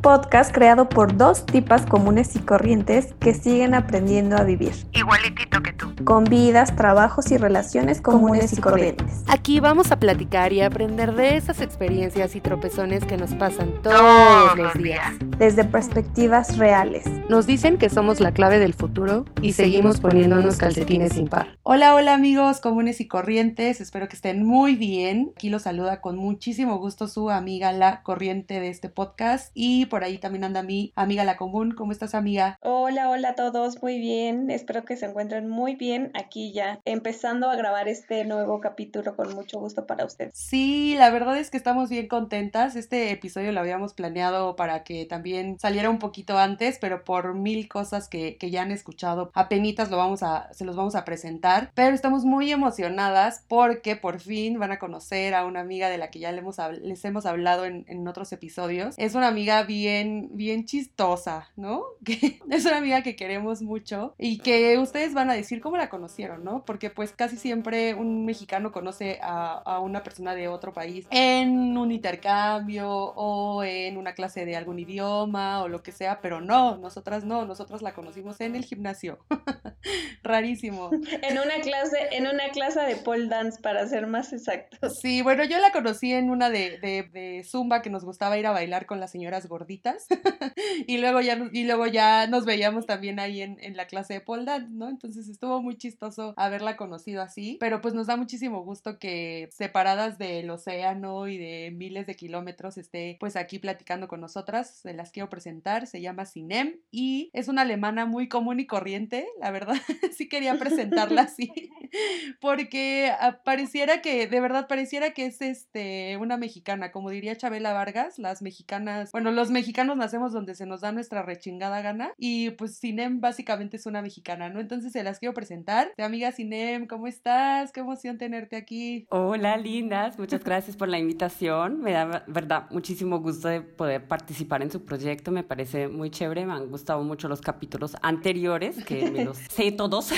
un podcast creado por dos tipas comunes y corrientes que siguen aprendiendo a vivir. Igualitito que tú. Con vidas, trabajos y relaciones comunes, y corrientes. Aquí vamos a platicar y aprender de esas experiencias y tropezones que nos pasan todos, los días. Desde perspectivas reales. Nos dicen que somos la clave del futuro y, seguimos poniéndonos calcetines sin par. Hola, hola amigos comunes y corrientes. Espero que estén muy bien. Aquí los saluda con muchísimo gusto su amiga La Corriente de este podcast. Y por ahí también anda mi amiga La Común. ¿Cómo estás, amiga? Hola, hola a todos. Muy bien. Espero que se encuentren muy bien aquí ya, empezando a grabar este nuevo capítulo con mucho gusto para ustedes. Sí, la verdad es que estamos bien contentas. Este episodio lo habíamos planeado para que también saliera un poquito antes, pero por mil cosas que, que ya han escuchado, apenitas lo vamos a, se los vamos a presentar. Pero estamos muy emocionadas porque por fin van a conocer a una amiga de la que ya les hemos, les hemos hablado en, en otros episodios. Es una amiga bien, bien chistosa, ¿no? Es una amiga que queremos mucho y que ustedes van a decir cómo la conocieron, ¿no? Porque pues casi siempre un mexicano conoce a, a una persona de otro país en un intercambio o en una clase de algún idioma o lo que sea, pero no, nosotras no, nosotras la conocimos en el gimnasio. Rarísimo. En una clase, en una clase de pole dance, para ser más exactos. Sí, bueno, yo la conocí en una de, de, de Zumba que nos gustaba ir a bailar con las señoras gorditas. y luego ya y luego ya nos veíamos también ahí en, en la clase de pole dance, ¿no? Entonces estuvo muy chistoso haberla conocido así, pero pues nos da muchísimo gusto que separadas del océano y de miles de kilómetros esté pues aquí platicando con nosotras. Las quiero presentar, se llama Sinem y es una alemana muy común y corriente, la verdad, sí quería presentarla así, porque pareciera que, de verdad pareciera que es este una mexicana, como diría Chabela Vargas, las mexicanas, bueno, los mexicanos nacemos donde se nos da nuestra rechingada gana y pues Sinem básicamente es una mexicana, ¿no? Entonces se las quiero presentar. De amiga Sinem, ¿cómo estás? Qué emoción tenerte aquí. Hola, lindas, muchas gracias por la invitación. Me da, verdad, muchísimo gusto de poder participar en su proyecto. Me parece muy chévere. Me han gustado mucho los capítulos anteriores, que me los sé todos.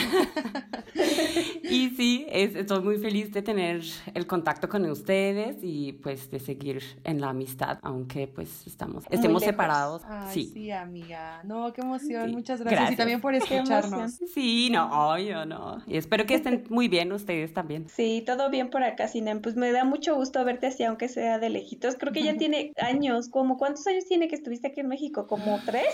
y sí, es, estoy muy feliz de tener el contacto con ustedes y pues de seguir en la amistad, aunque pues estamos, estemos separados. Ay, sí. sí, amiga. No, qué emoción. Sí. Muchas gracias. Gracias. Y también por escucharnos. Sí, no, yo no. Y espero que estén muy bien ustedes también. Sí, todo bien por acá, Sinem. Pues me da mucho gusto verte así, aunque sea de lejitos. Creo que ya tiene años. como ¿Cuántos años tiene que estuviste aquí en México? ¿Como tres?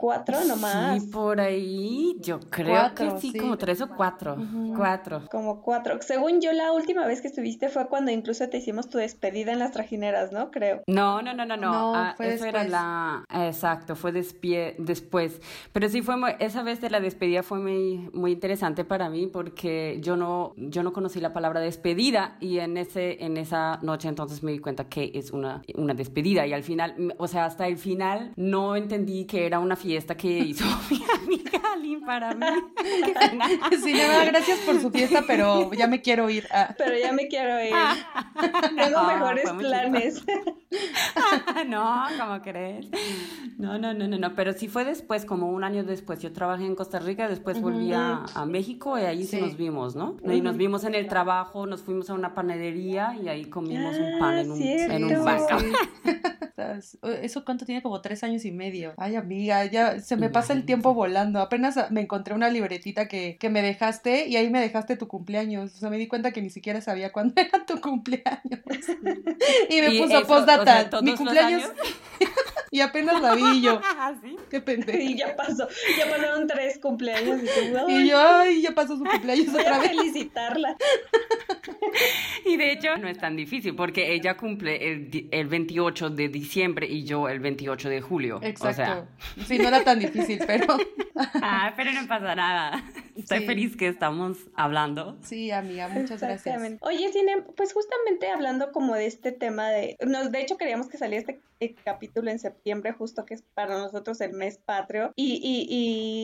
¿Cuatro nomás? Sí, por ahí, yo creo Cuatro, que sí, sí. como tres o cuatro. Ujú. Cuatro. Como cuatro. Según yo, la última vez que estuviste fue cuando incluso te hicimos tu despedida en las trajineras, ¿no? Creo. No, no, no, no, no. No, Ah, fue eso era después. la. Exacto, fue despie- después. Pero sí fue muy- esa vez de la despedida fue muy, muy interesante para mí porque yo no, yo no conocí la palabra despedida y en ese, en esa noche entonces me di cuenta que es una, una despedida y al final, o sea, hasta el final no entendí que era una fiesta que hizo mi amiga Aline para mí. Sí, le da gracias por su fiesta, pero ya me quiero ir. Ah. Pero ya me quiero ir. Tengo No, mejores fue muy planes. no, ¿cómo crees? No, no, no, no, no, pero sí fue después, como un año después. Yo trabajé en Costa Rica, después volví a, a México y ahí sí. Sí. nos vimos, ¿no? Y nos vimos en el trabajo, nos fuimos a una panadería y ahí comimos un pan en un, en un banco. ¿Eso cuánto tiene? Como tres años y medio. Ay, amiga, ya se me pasa el tiempo volando. Apenas me encontré una libretita que, que me dejaste y ahí me dejaste tu cumpleaños. O sea, me di cuenta que ni siquiera sabía cuándo era tu cumpleaños. y me Y puso eso, postdata. o sea, todos mi los cumpleaños. años. y apenas la vi y yo. Ah, ¿sí? Qué pendejo. Y ya pasó. Ya pasaron tres cumpleaños. Y, tú, Y "Ay, yo, ay, ya pasó su cumpleaños voy otra a vez. felicitarla. Y de hecho no es tan difícil porque ella cumple el, el 28 de diciembre y yo el 28 de julio. Exacto. O sea, Sí, no era tan difícil, pero ah, pero no pasa nada. Estoy Sí. feliz que estamos hablando. sí, amiga, muchas gracias. Oye, Cine, pues justamente hablando como de este tema de... Nos, de hecho, queríamos que saliera este capítulo en septiembre, justo que es para nosotros el mes patrio. Y, y,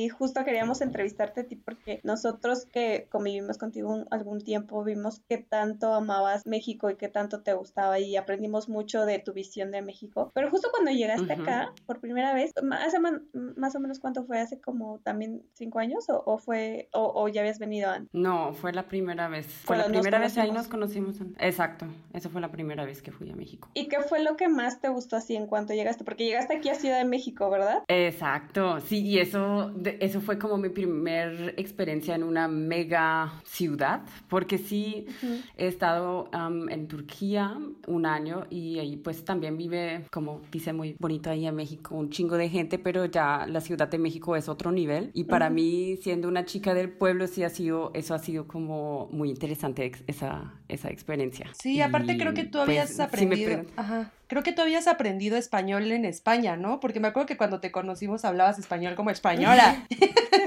y justo queríamos entrevistarte a ti porque nosotros que convivimos contigo un- algún tiempo vimos que tanto amabas México y que tanto te gustaba y aprendimos mucho de tu visión de México. Pero justo cuando llegaste acá por primera vez, hace man- más o menos cuánto fue, hace como también cinco años o, o fue, o, o ya habías venido antes. No, fue la primera vez. Fue la primera vez ahí nos conocimos. Exacto, esa fue la primera vez que fui a México. ¿Y qué fue lo que más te gustó así en cuanto llegaste? Porque llegaste aquí a Ciudad de México, ¿verdad? Exacto, sí, y eso, eso fue como mi primer experiencia en una mega ciudad, porque sí he estado en Turquía un año y ahí pues también vive, como dice muy bonito ahí en México, un chingo de gente, pero ya la Ciudad de México es otro nivel. Y para mí, siendo una chica del pueblo, sí ha sido, eso ha sido como muy interesante esa, esa experiencia. Sí, aparte creo que tú habías pues, aprendido. Ajá. Creo que tú habías aprendido español en España, ¿no? Porque me acuerdo que cuando te conocimos hablabas español como española.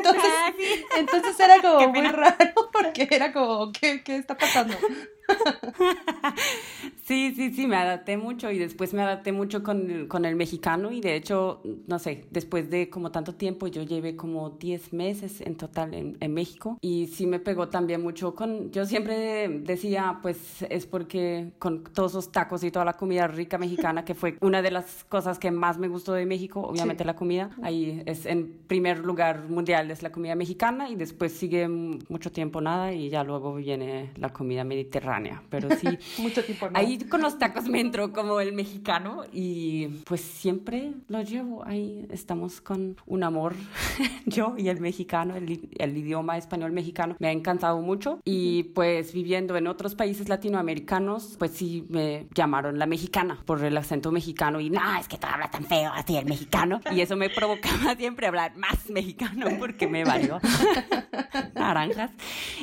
Entonces, ah, entonces era como muy raro porque era como, ¿qué, qué está pasando? Sí, sí, sí, me adapté mucho y después me adapté mucho con, con, el mexicano y de hecho, no sé, después de como tanto tiempo, yo llevé como 10 meses en total en, en, México y sí me pegó también mucho con, yo siempre decía, pues es porque con todos esos tacos y toda la comida rica mexicana, que fue una de las cosas que más me gustó de México, obviamente la comida, ahí es en primer lugar mundial es la comida mexicana y después sigue mucho tiempo nada y ya luego viene la comida mediterránea pero sí. Mucho tiempo Ahí con los tacos me entró como el mexicano y pues siempre lo llevo. Ahí estamos con un amor, yo y el mexicano, el, el idioma español mexicano. Me ha encantado mucho y pues viviendo en otros países latinoamericanos, pues sí me llamaron la mexicana por el acento mexicano y no, es que tú hablas tan feo así el mexicano. Y eso me provocaba siempre hablar más mexicano porque me valió naranjas.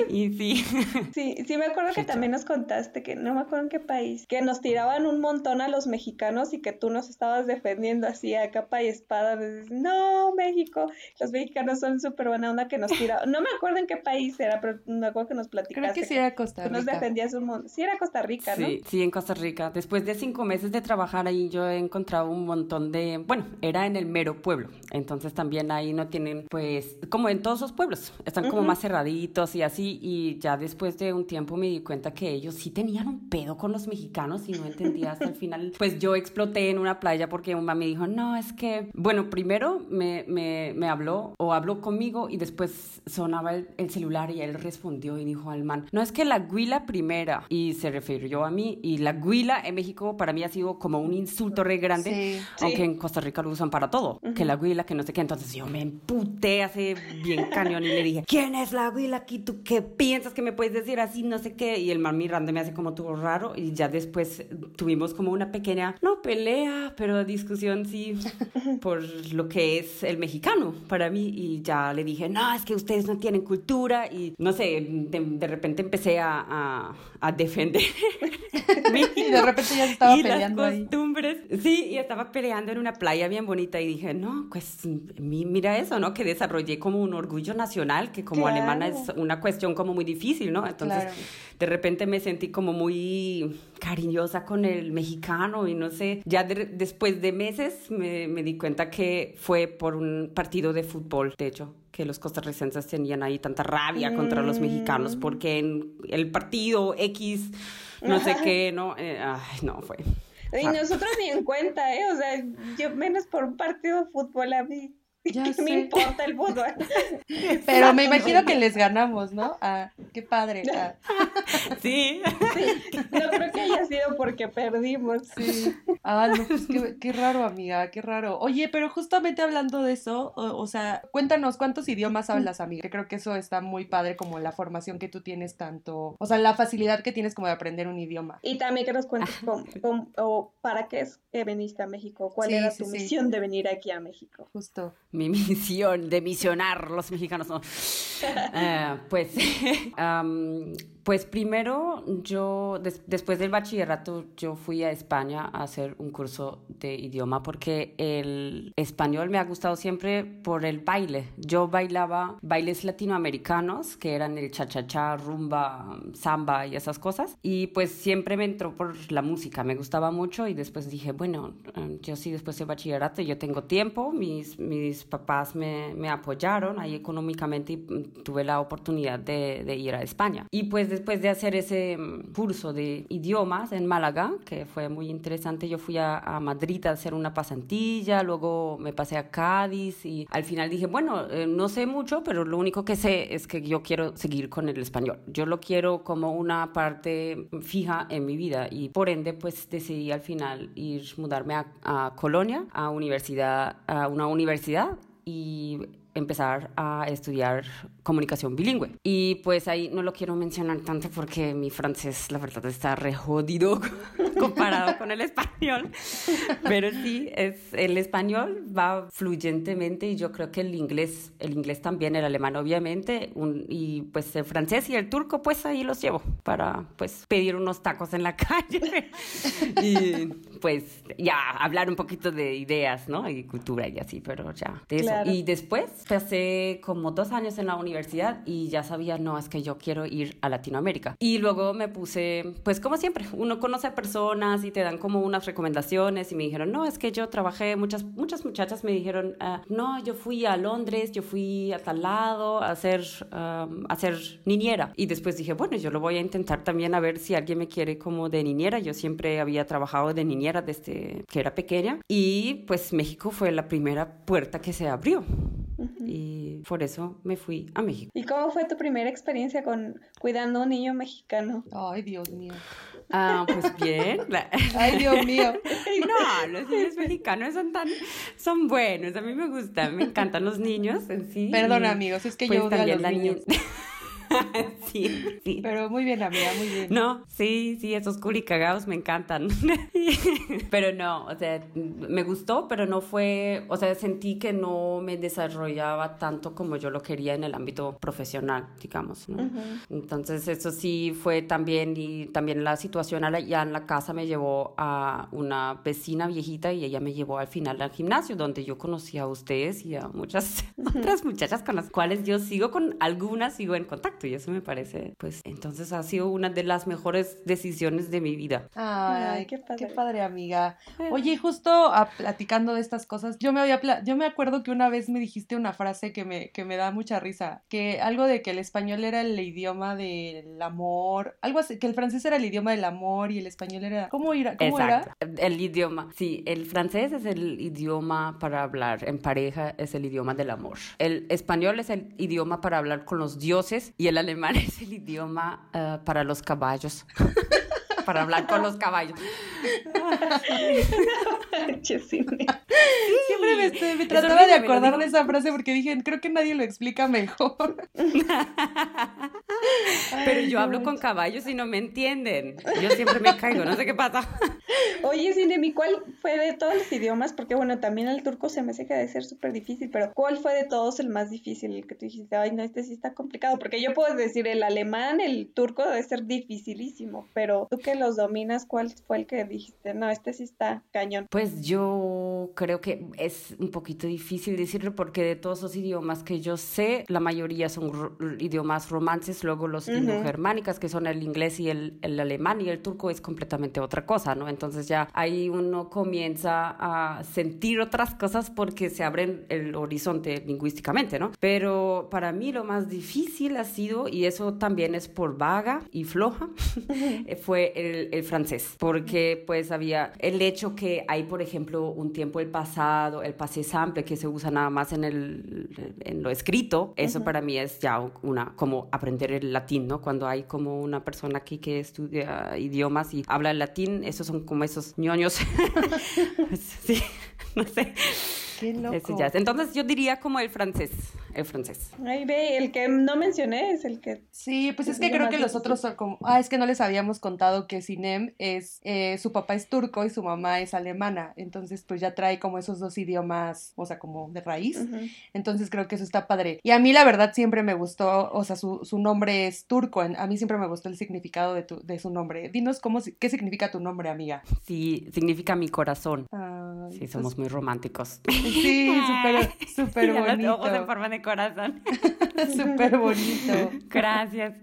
Y sí. Sí, sí me acuerdo que también nos contaste que no me acuerdo en qué país, que nos tiraban un montón a los mexicanos y que tú nos estabas defendiendo así a capa y espada. no, México, los mexicanos son súper buena onda que nos tiraban. No me acuerdo en qué país era, pero me acuerdo que nos platicaste. Creo que sí era Costa Rica. Tú nos defendías un montón. Sí era Costa Rica, ¿no? Sí, sí, en Costa Rica. Después de cinco meses de trabajar ahí, yo he encontrado un montón de, bueno, era en el mero pueblo. Entonces también ahí no tienen, pues, como en todos los pueblos, están como más cerraditos y así. Y ya después de un tiempo me di cuenta que ellos sí tenían un pedo con los mexicanos y no entendía hasta el final. Pues yo exploté en una playa porque un mamá me dijo, no, es que, bueno, primero me, me, me habló o habló conmigo y después sonaba el, celular y él respondió y dijo al man, no, es que la guila primera y se refirió a mí y la guila en México para mí ha sido como un insulto re grande, aunque en Costa Rica lo usan para todo, que la guila, que no sé qué, entonces yo me emputé hace bien cañón y le dije, ¿quién es la guila aquí? ¿Tú qué piensas que me puedes decir así? No sé qué, y el man mirando me hace como tuvo raro y ya después tuvimos como una pequeña, no pelea, pero discusión sí por lo que es el mexicano para mí y ya le dije, no, es que ustedes no tienen cultura y no sé, de, repente empecé a, a, defender. y de repente ya estaba peleando las costumbres. Sí, y estaba peleando en una playa bien bonita y dije, no, pues mira eso, ¿no? Que desarrollé como un orgullo nacional, que como alemana es una cuestión como muy difícil, ¿no? Entonces, de repente me sentí como muy cariñosa con el mexicano y no sé, ya después de meses me, me, di cuenta que fue por un partido de fútbol, de hecho, que los costarricenses tenían ahí tanta rabia contra los mexicanos mm. porque en el partido X, no sé qué, no, eh, ay, no, fue. Y nosotros ni en cuenta, ¿eh? O sea, yo menos por un partido de fútbol a mí. Ya ¿Qué me importa el fútbol? Pero me imagino que les ganamos, ¿no? Ah, qué padre. Ah. Sí. No creo que haya sido porque perdimos. Sí. Ah, no, pues qué, raro, amiga, qué raro. Oye, pero justamente hablando de eso, o, sea, cuéntanos cuántos idiomas hablas, amiga. Que creo que eso está muy padre, como la formación que tú tienes tanto, o sea, la facilidad que tienes como de aprender un idioma. Y también que nos cuentes o para qué es que viniste a México, cuál era tu misión de venir aquí a México. Justo mi misión de misionar los mexicanos. Eh, pues Pues primero, yo, después del bachillerato, yo fui a España a hacer un curso de idioma porque el español me ha gustado siempre por el baile. Yo bailaba bailes latinoamericanos, que eran el cha-cha-cha, rumba, samba y esas cosas. Y pues siempre me entró por la música, me gustaba mucho y después dije, bueno, em, yo sí, después del bachillerato, yo tengo tiempo, mis, mis papás me, me apoyaron ahí económicamente y mm, tuve la oportunidad de, de ir a España. Y pues después de hacer ese mm, curso de idiomas en Málaga, que fue muy interesante, yo fui a, Madrid a hacer una pasantilla, luego me pasé a Cádiz y al final dije, bueno, eh, no sé mucho, pero lo único que sé es que yo quiero seguir con el español. Yo lo quiero como una parte fija en mi vida y por ende pues decidí al final ir mudarme a, a Colonia, a universidad, a una universidad y empezar a estudiar comunicación bilingüe. Y pues ahí no lo quiero mencionar tanto porque mi francés, la verdad, está re jodido comparado con el español. Pero sí, es, el español va fluyentemente y yo creo que el inglés, el inglés también, el alemán obviamente, un, y pues el francés y el turco, pues ahí los llevo para pues pedir unos tacos en la calle. y pues ya hablar un poquito de ideas, ¿no? Y cultura y así, pero ya. De eso. Y después pasé como dos años en la universidad y ya sabía, no, es que yo quiero ir a Latinoamérica. Y luego me puse, pues como siempre, uno conoce a personas y te dan como unas recomendaciones y me dijeron, no, es que yo trabajé, muchas, muchas muchachas me dijeron, uh, no, yo fui a Londres, yo fui a tal lado a hacer, um, a hacer niñera. Y después dije, bueno, yo lo voy a intentar también a ver si alguien me quiere como de niñera. Yo siempre había trabajado de niñera desde que era pequeña y pues México fue la primera puerta que se abrió. Y por eso me fui a México. ¿Y cómo fue tu primera experiencia con cuidando a un niño mexicano? Ay, Dios mío. Ah, pues bien. Ay, Dios mío. No, los niños mexicanos son tan, son buenos. A mí me gustan, me encantan los niños en sí. Perdón, amigos, es que pues yo odio a los niños. niña- sí, sí. Pero muy bien, amiga, muy bien. No, sí, sí, esos curicagados me encantan. pero no, o sea, me gustó, pero no fue, o sea, sentí que no me desarrollaba tanto como yo lo quería en el ámbito profesional, digamos, ¿no? Entonces, eso sí fue también, y también la situación allá en la casa me llevó a una vecina viejita y ella me llevó al final al gimnasio, donde yo conocí a ustedes y a muchas otras muchachas con las cuales yo sigo con algunas, sigo en contacto y eso me parece, pues, entonces ha sido una de las mejores decisiones de mi vida. Ay, Ay, qué qué padre. padre. amiga. Oye, justo a- platicando de estas cosas, yo me había yo me acuerdo que una vez me dijiste una frase que me, que me da mucha risa, que algo de que el español era el idioma del amor, algo así, que el francés era el idioma del amor y el español era, ¿cómo era? ¿Cómo Exacto. era? El idioma. Sí, el francés es el idioma para hablar en pareja, es el idioma del amor. El español es el idioma para hablar con los dioses y el alemán es el idioma eh, para los caballos. para hablar con los caballos. Chesine. Siempre me, estoy- me trataba de acordar de esa frase porque dije, creo que nadie lo explica mejor. Pero yo hablo con caballos y no me entienden. Yo siempre me caigo, no sé qué pasa. Oye, Cinemi, ¿cuál fue de todos los idiomas? Porque bueno, también el turco se me hace que debe ser súper difícil, pero ¿cuál fue de todos el más difícil? El que tú dijiste, ay, no, este sí está complicado. Porque yo puedo decir el alemán, el turco debe ser dificilísimo, pero tú que los dominas, ¿cuál fue el que dijiste? No, este sí está cañón. Pues yo creo que es un poquito difícil decirlo porque de todos los idiomas que yo sé, la mayoría son idiomas romances, luego los Ujú. indogermánicas, que son el inglés y el, el alemán, y el turco es completamente otra cosa, ¿no? Entonces ya ahí uno comienza a sentir otras cosas porque se abren el horizonte lingüísticamente, ¿no? Pero para mí lo más difícil ha sido, y eso también es por vaga y floja, fue el, el francés, porque pues había el hecho que hay, por ejemplo, un tiempo el pasado, el passé simple, que se usa nada más en, el, en lo escrito, eso para mí es ya una, como aprender el latín, ¿no? Cuando hay como una persona aquí que estudia idiomas y habla el latín, esos son como esos ñoños. sí, no sé. Qué loco. Ese ya es. Entonces yo diría como el francés, el francés. Ahí ve, el que no mencioné es el que... Sí, pues es que creo que los difícil. otros son como, ah, es que no les habíamos contado que Sinem es, eh, su papá es turco y su mamá es alemana, entonces pues ya trae como esos dos idiomas, o sea, como de raíz, entonces creo que eso está padre. Y a mí la verdad siempre me gustó, o sea, su, su nombre es turco, a mí siempre me gustó el significado de, tu, de su nombre. Dinos cómo, qué significa tu nombre, amiga. Sí, significa mi corazón. Ay, Sí, pues, somos muy románticos. Sí, súper, súper a los ojos en bonito. forma de corazón. Súper bonito. Gracias.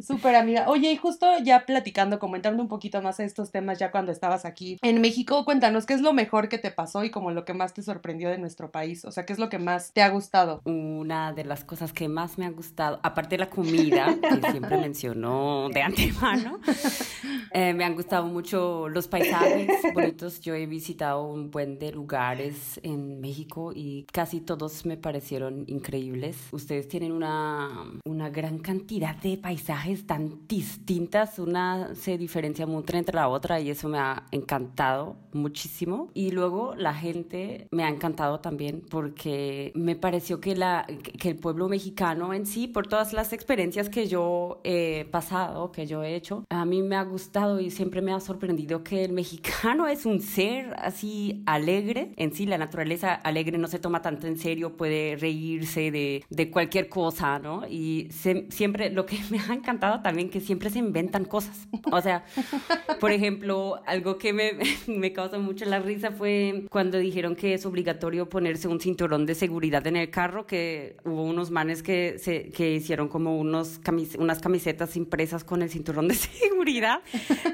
Súper amiga. Oye, y justo ya platicando, comentando un poquito más de estos temas ya cuando estabas aquí en México, cuéntanos qué es lo mejor que te pasó y como lo que más te sorprendió de nuestro país. O sea, qué es lo que más te ha gustado. Una de las cosas que más me ha gustado, aparte de la comida, que siempre mencionó de antemano, eh, me han gustado mucho los paisajes bonitos. Yo he visitado un buen de lugares en México y casi todos me parecieron increíbles. Ustedes tienen una, una gran cantidad de paisajes tan distintas, una se diferencia mucho entre la otra y eso me ha encantado muchísimo. Y luego la gente me ha encantado también porque me pareció que, la, que el pueblo mexicano en sí, por todas las experiencias que yo he pasado, que yo he hecho, a mí me ha gustado y siempre me ha sorprendido que el mexicano es un ser así alegre. En sí, la naturaleza alegre no se toma tanto en serio, puede reírse de, de cualquier cosa, ¿no? Y siempre lo que me ha encantado también que siempre se inventan cosas. O sea, por ejemplo, algo que me, me causó mucho la risa fue cuando dijeron que es obligatorio ponerse un cinturón de seguridad en el carro, que hubo unos manes que, se, que hicieron como unos unas camisetas impresas con el cinturón de seguridad.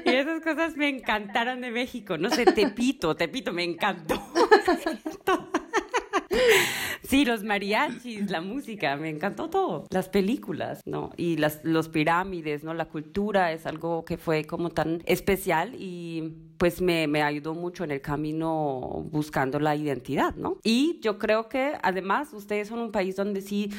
Y esas cosas me encantaron de México. No sé, Tepito, Tepito, me encantó. Sí, los mariachis, la música, me encantó todo. Las películas, ¿no? Y las, los pirámides, ¿no? La cultura es algo que fue como tan especial y pues me, me ayudó mucho en el camino buscando la identidad, ¿no? Y yo creo que además ustedes son un país donde sí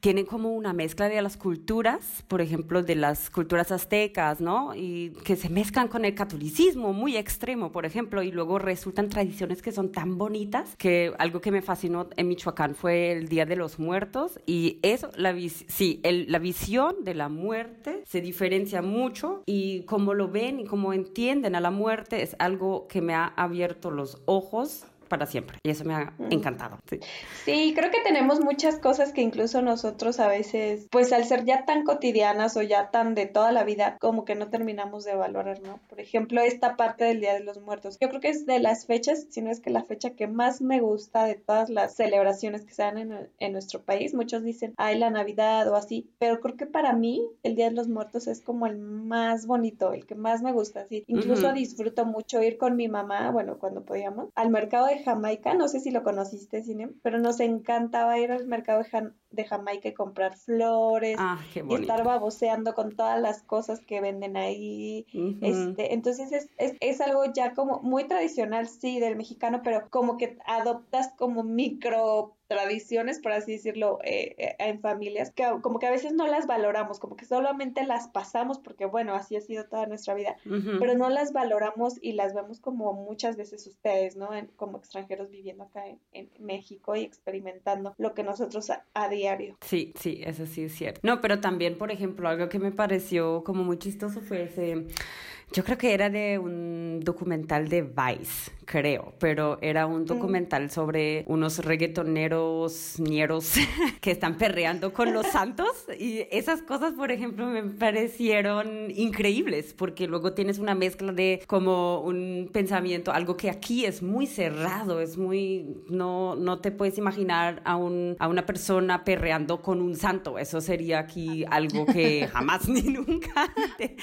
tienen como una mezcla de las culturas, por ejemplo, de las culturas aztecas, ¿no? Y que se mezclan con el catolicismo muy extremo, por ejemplo, y luego resultan tradiciones que son tan bonitas que algo que me fascinó en Michoacán fue el Día de los Muertos y eso, la, sí, la visión de la muerte se diferencia mucho y cómo lo ven y cómo entienden a la muerte es algo que me ha abierto los ojos para siempre. Y eso me ha encantado. Sí. creo que tenemos muchas cosas que incluso nosotros a veces, pues al ser ya tan cotidianas o ya tan de toda la vida, como que no terminamos de valorar, ¿no? Por ejemplo, esta parte del Día de los Muertos. Yo creo que es de las fechas, si no es que la fecha que más me gusta de todas las celebraciones que se dan en, en nuestro país. Muchos dicen, ay, la Navidad o así, pero creo que para mí el Día de los Muertos es como el más bonito, el que más me gusta. Así. Incluso disfruto mucho ir con mi mamá, bueno, cuando podíamos, al mercado de Jamaica, no sé si lo conociste, Cine, pero nos encantaba ir al mercado de, Jamaica y comprar flores ah, y estar baboseando con todas las cosas que venden ahí. este, entonces es, es, es, algo ya como muy tradicional, sí, del mexicano, pero como que adoptas como micro tradiciones, por así decirlo, eh, eh, en familias, que como que a veces no las valoramos, como que solamente las pasamos porque, bueno, así ha sido toda nuestra vida, pero no las valoramos y las vemos como muchas veces ustedes, ¿no? como extranjeros viviendo acá en, México y experimentando lo que nosotros a, diario. Sí, sí, eso sí es cierto. No, pero también, por ejemplo, algo que me pareció como muy chistoso fue ese yo creo que era de un documental de Vice, creo, pero era un documental sobre unos reggaetoneros ñeros que están perreando con los santos y esas cosas, por ejemplo, me parecieron increíbles porque luego tienes una mezcla de como un pensamiento, algo que aquí es muy cerrado, es muy, no, no te puedes imaginar a, un, a una persona perreando con un santo, eso sería aquí algo que jamás ni nunca te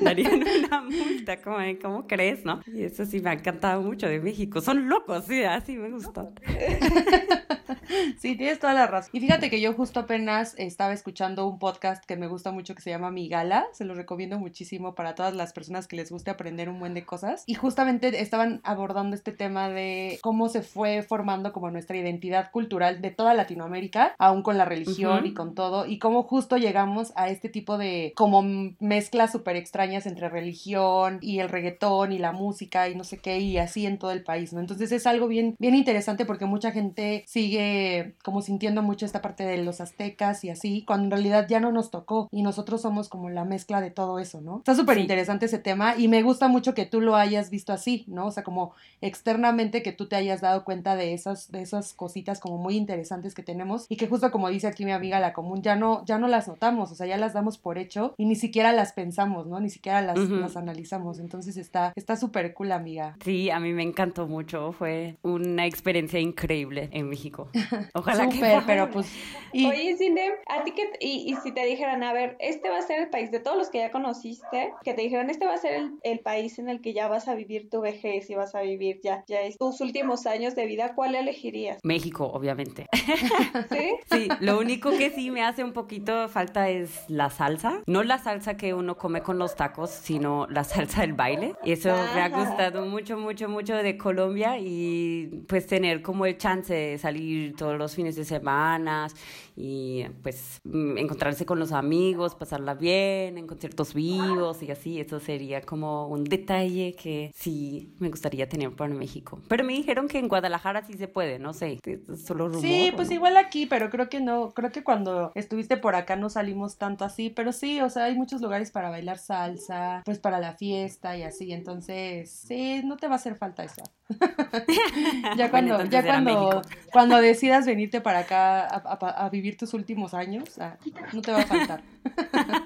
darían una multa, ¿cómo, ¿cómo crees, no? Y eso sí me ha encantado mucho de México. Son locos, sí, así me gustó. Sí, tienes toda la razón. Y fíjate que yo justo apenas estaba escuchando un podcast que me gusta mucho que se llama Mi Gala. Se lo recomiendo muchísimo para todas las personas que les guste aprender un buen de cosas. Y justamente estaban abordando este tema de cómo se fue formando como nuestra identidad cultural de toda Latinoamérica, aún con la religión y con todo, y cómo justo llegamos a este tipo de como mezclas súper extrañas entre religión y el reggaetón y la música y no sé qué, y así en todo el país, ¿no? Entonces es algo bien, bien interesante porque mucha gente sigue como sintiendo mucho esta parte de los aztecas y así, cuando en realidad ya no nos tocó y nosotros somos como la mezcla de todo eso, ¿no? Está súper interesante ese tema y me gusta mucho que tú lo hayas visto así, ¿no? O sea, como externamente que tú te hayas dado cuenta de esas, de esas cositas como muy interesantes que tenemos y que justo como dice aquí mi amiga la común, ya no, ya no las notamos, o sea, ya las damos por hecho y ni siquiera las pensamos, ¿no? Ni siquiera las, las analizamos. Entonces está está súper cool, amiga. Sí, a mí me encantó mucho, fue una experiencia increíble en México. Ojalá que Súper, no. pero pues... y- Oye, Cine, a ti que, y, y si te dijeran, a ver, este va a ser el país de todos los que ya conociste, que te dijeran, este va a ser el, el país en el que ya vas a vivir tu vejez y vas a vivir ya, ya es tus últimos años de vida, ¿cuál elegirías? México, obviamente. ¿Sí? Sí, lo único que sí me hace un poquito falta es la salsa. No la salsa que uno come con los tacos, sino la salsa del baile. Y eso me ha gustado mucho, mucho, mucho de Colombia y pues tener como el chance de salir todos los fines de semana y pues mm, encontrarse con los amigos, pasarla bien, en conciertos vivos y así. Eso sería como un detalle que sí me gustaría tener para México. Pero me dijeron que en Guadalajara sí se puede, no sé, solo rumor. Sí, ¿o pues no? igual aquí, pero creo que no, creo que cuando estuviste por acá no salimos tanto así, pero sí, o sea, hay muchos lugares para bailar salsa, pues para la fiesta y así, entonces, sí, no te va a hacer falta eso. ya Bueno, cuando, entonces ya era cuando, México. Decidas venirte para acá a, a- a vivir tus últimos años, ah, no te va a faltar.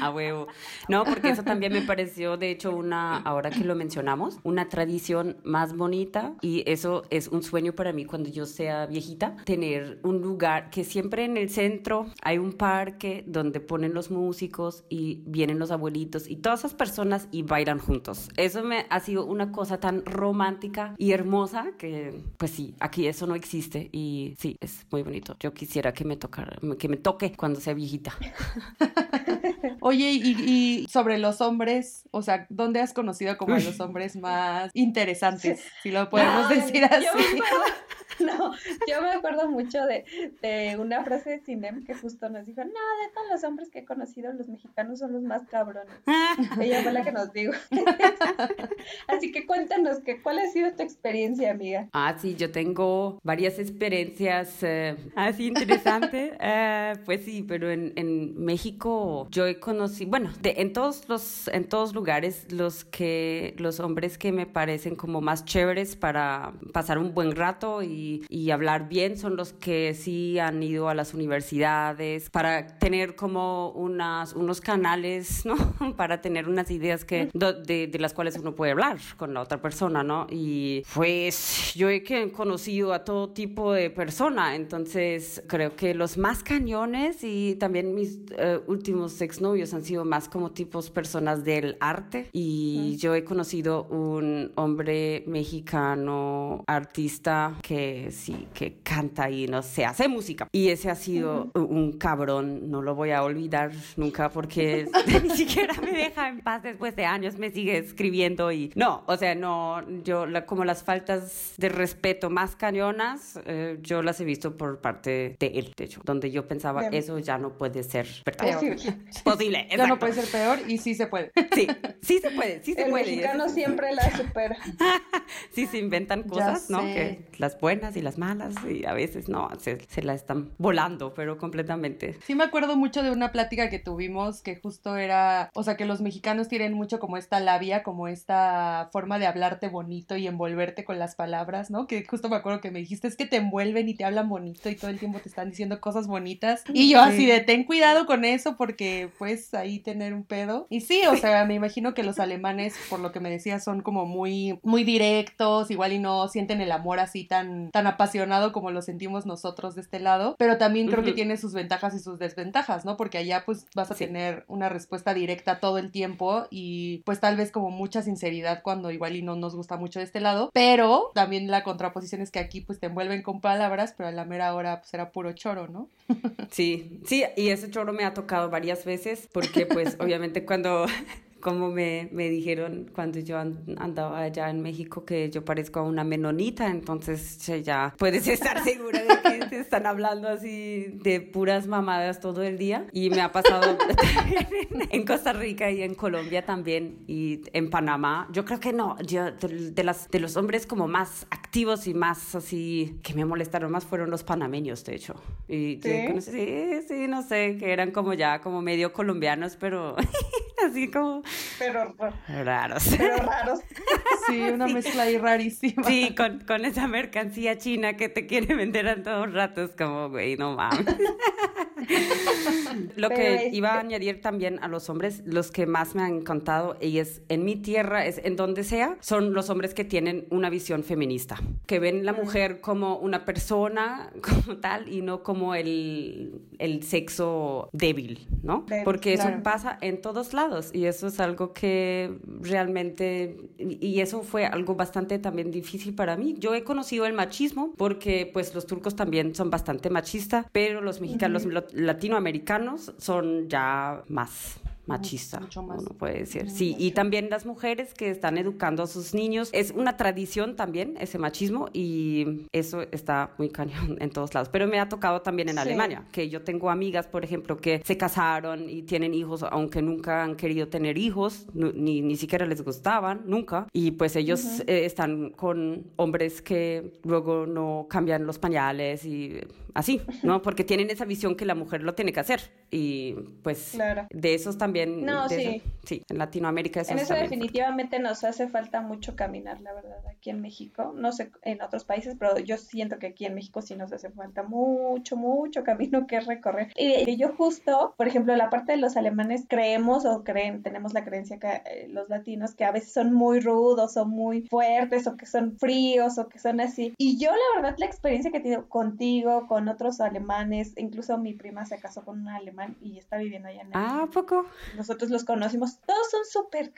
A huevo. No, porque eso también me pareció, de hecho, una, ahora que lo mencionamos, una tradición más bonita y eso es un sueño para mí cuando yo sea viejita, tener un lugar que siempre en el centro hay un parque donde ponen los músicos y vienen los abuelitos y todas esas personas y bailan juntos. Eso me ha sido una cosa tan romántica y hermosa que, pues sí, aquí eso no existe y sí, es muy bonito. Yo quisiera que me tocara, que me toque cuando sea viejita. Oye, y, y sobre los hombres, o sea, ¿dónde has conocido como a los hombres más interesantes? Si lo podemos Ay, decir yo así. me acuerdo- no, yo me acuerdo mucho de, de una frase de Cinem que justo nos dijo, no, de todos los hombres que he conocido, los mexicanos son los más cabrones. Ella fue la que nos dijo. Así que cuéntanos, que, ¿cuál ha sido tu experiencia, amiga? Ah, sí, yo tengo varias experiencias eh, así interesantes. Eh, pues sí, pero en, en México yo he conocido, bueno, de, en todos los, en todos lugares los que, los hombres que me parecen como más chéveres para pasar un buen rato y, y hablar bien son los que sí han ido a las universidades para tener como unas, unos canales, ¿no? para tener unas ideas que, de, de las cuales uno puede hablar con la otra persona, ¿no? Y pues yo he conocido a todo tipo de persona, entonces creo que los más cañones y también mis eh, últimos exnovios han sido más como tipos personas del arte y yo he conocido un hombre mexicano artista que sí, que canta y no sé, hace música y ese ha sido un cabrón, no lo voy a olvidar nunca porque ni siquiera me deja en paz después de años, me sigue escribiendo y no, o sea, no, yo la- como las faltas de respeto más cañonas, eh, yo las he visto por parte de él, de hecho, donde yo pensaba, Bien. eso ya no puede ser verdad. Peor. Posible. Posible, Ya no exacto. puede ser peor y sí se puede. Sí, sí se puede, sí se El puede. y mexicano siempre la supera. Sí, se inventan cosas, ¿no? Que las buenas y las malas, y a veces no, se, se la están volando, pero completamente. Sí me acuerdo mucho de una plática que tuvimos que justo era, o sea, que los mexicanos tienen mucho como esta labia, como esta forma de hablarte bonito y envolverte con las palabras, ¿no? Que justo me acuerdo que me dijiste, es que te envuelven y te hablan bonito y todo el tiempo te están diciendo cosas bonitas. Y yo así de, ten cuidado con eso porque puedes ahí tener un pedo. Y sí, o sea, me imagino que los alemanes, por lo que me decías, son como muy, muy directos, igual y no sienten el amor así tan, tan apasionado como lo sentimos nosotros de este lado, pero también creo que tiene sus ventajas y sus desventajas, ¿no? Porque allá pues vas a Sí. tener una respuesta directa todo el tiempo y pues tal vez como mucha sinceridad cuando igual y no nos gusta mucho de este lado, pero también la contraposición es que aquí pues te envuelven con palabras, pero a la mera hora pues era puro choro, ¿no? Sí, sí, y ese choro me ha tocado varias veces, porque pues obviamente cuando, como me, me dijeron cuando yo an- andaba allá en México que yo parezco a una menonita, entonces ya puedes estar segura de que te están hablando así de puras mamadas todo el día. Y me ha pasado en Costa Rica y en Colombia también, y en Panamá. Yo creo que no, yo, de, de las, de los hombres como más activos y más así que me molestaron más fueron los panameños, de hecho. Y ¿Sí? conocí- sí, sí, no sé, que eran como ya como medio colombianos, pero así como... Pero raros. Pero raros. Sí, una mezcla ahí rarísima. Sí, con, con, esa mercancía china que te quiere vender a todos ratos, como, güey, no mames. Lo que iba a añadir también a los hombres, los que más me han encantado, y es en mi tierra, es en donde sea, son los hombres que tienen una visión feminista, que ven la mujer como una persona como tal y no como el, el sexo débil, ¿no? Porque eso pasa en todos lados y eso es algo que realmente, y eso fue algo bastante también difícil para mí. Yo he conocido el machismo porque pues los turcos también son bastante machistas, pero los mexicanos, los latinoamericanos son ya más machista, Mucho más. uno puede decir. Sí, y también las mujeres que están educando a sus niños. Es una tradición también ese machismo y eso está muy cañón en todos lados. Pero me ha tocado también en Alemania, que yo tengo amigas, por ejemplo, que se casaron y tienen hijos, aunque nunca han querido tener hijos, ni, ni siquiera les gustaban, nunca. Y pues ellos eh, están con hombres que luego no cambian los pañales y así, ¿no? Porque tienen esa visión que la mujer lo tiene que hacer. Y pues de esos también no, sí. sí, en Latinoamérica En eso definitivamente nos hace falta mucho caminar, la verdad, aquí en México. No sé en otros países, pero yo siento que aquí en México sí nos hace falta mucho, mucho camino que recorrer. Y, yo justo, por ejemplo, la parte de los alemanes creemos o creen, tenemos la creencia que eh, los latinos que a veces son muy rudos o muy fuertes o que son fríos o que son así. Y yo la verdad la experiencia que he tenido contigo, con otros alemanes, incluso mi prima se casó con un alemán y está viviendo allá en Ah, poco? Nosotros los conocimos, todos son súper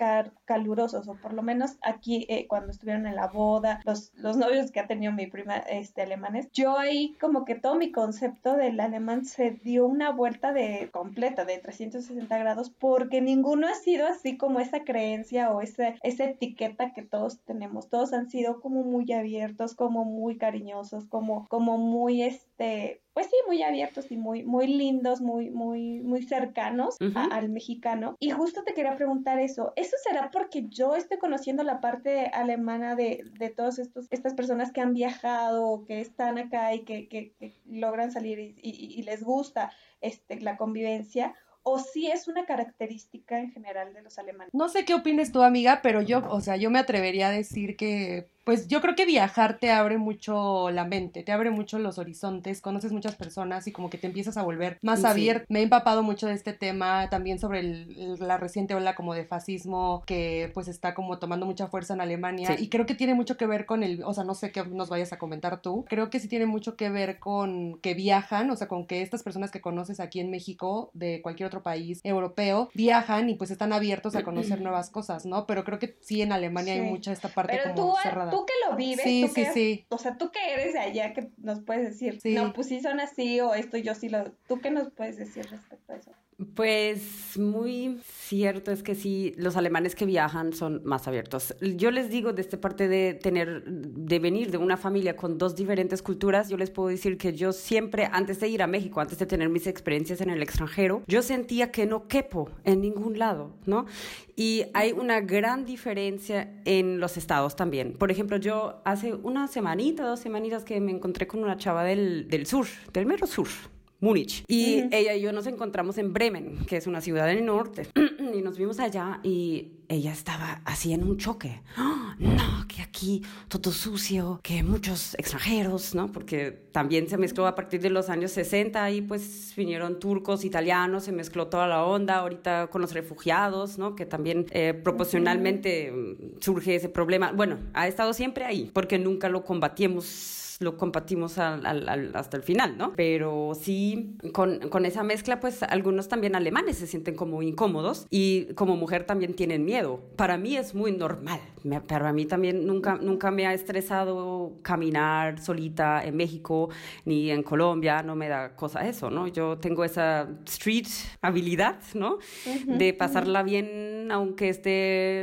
calurosos, o por lo menos aquí eh, cuando estuvieron en la boda, los, los novios que ha tenido mi prima este, alemanes, yo ahí como que todo mi concepto del alemán se dio una vuelta de completa, de 360 grados, porque ninguno ha sido así como esa creencia o esa, esa etiqueta que todos tenemos, todos han sido como muy abiertos, como muy cariñosos, como, como muy este pues sí, muy abiertos y muy, muy lindos, muy, muy, muy cercanos al mexicano. Y justo te quería preguntar eso. ¿Eso será porque yo estoy conociendo la parte alemana de, de todas estas personas que han viajado, que están acá y que, que, logran salir y, y, les gusta este, la convivencia? o si es una característica en general de los alemanes. No sé qué opines tú, amiga, pero yo, o sea, yo me atrevería a decir que pues yo creo que viajar te abre mucho la mente, te abre mucho los horizontes, conoces muchas personas y como que te empiezas a volver más abierto. Me he empapado mucho de este tema, también sobre la reciente ola como de fascismo que pues está como tomando mucha fuerza en Alemania y creo que tiene mucho que ver con el, o sea, no sé qué nos vayas a comentar tú, creo que sí tiene mucho que ver con que viajan, o sea, con que estas personas que conoces aquí en México, de cualquier otro país europeo, viajan y pues están abiertos a conocer nuevas cosas, ¿no? Pero creo que sí en Alemania hay mucha esta parte como cerrada tú que lo vives, sí, tú sí, que, sí. o sea, tú que eres de allá, que nos puedes decir, no, pues sí son así o esto yo sí lo, ¿tú qué nos puedes decir respecto a eso? Pues muy cierto es que sí, los alemanes que viajan son más abiertos. Yo les digo, de esta parte de tener, de venir de una familia con dos diferentes culturas, yo les puedo decir que yo siempre, antes de ir a México, antes de tener mis experiencias en el extranjero, yo sentía que no quepo en ningún lado, ¿no? Y hay una gran diferencia en los estados también. Por ejemplo, yo hace una semanita, dos semanitas que me encontré con una chava del, del sur, del mero sur, Múnich. Y ella y yo nos encontramos en Bremen, que es una ciudad del norte. y nos vimos allá y ella estaba así en un choque. ¡Oh, no, que aquí todo sucio, que muchos extranjeros, ¿no? Porque también se mezcló a partir de los años 60 y pues vinieron turcos, italianos, se mezcló toda la onda ahorita con los refugiados, ¿no? Que también eh, proporcionalmente mm, surge ese problema. Bueno, ha estado siempre ahí, porque nunca lo combatimos lo compartimos hasta el final, ¿no? Pero sí, con, con, esa mezcla, pues algunos también alemanes se sienten como incómodos y como mujer también tienen miedo. Para mí es muy normal, pero a mí también nunca, nunca me ha estresado caminar solita en México ni en Colombia, no me da cosa eso, ¿no? Yo tengo esa street habilidad, ¿no? De pasarla bien bien, aunque esté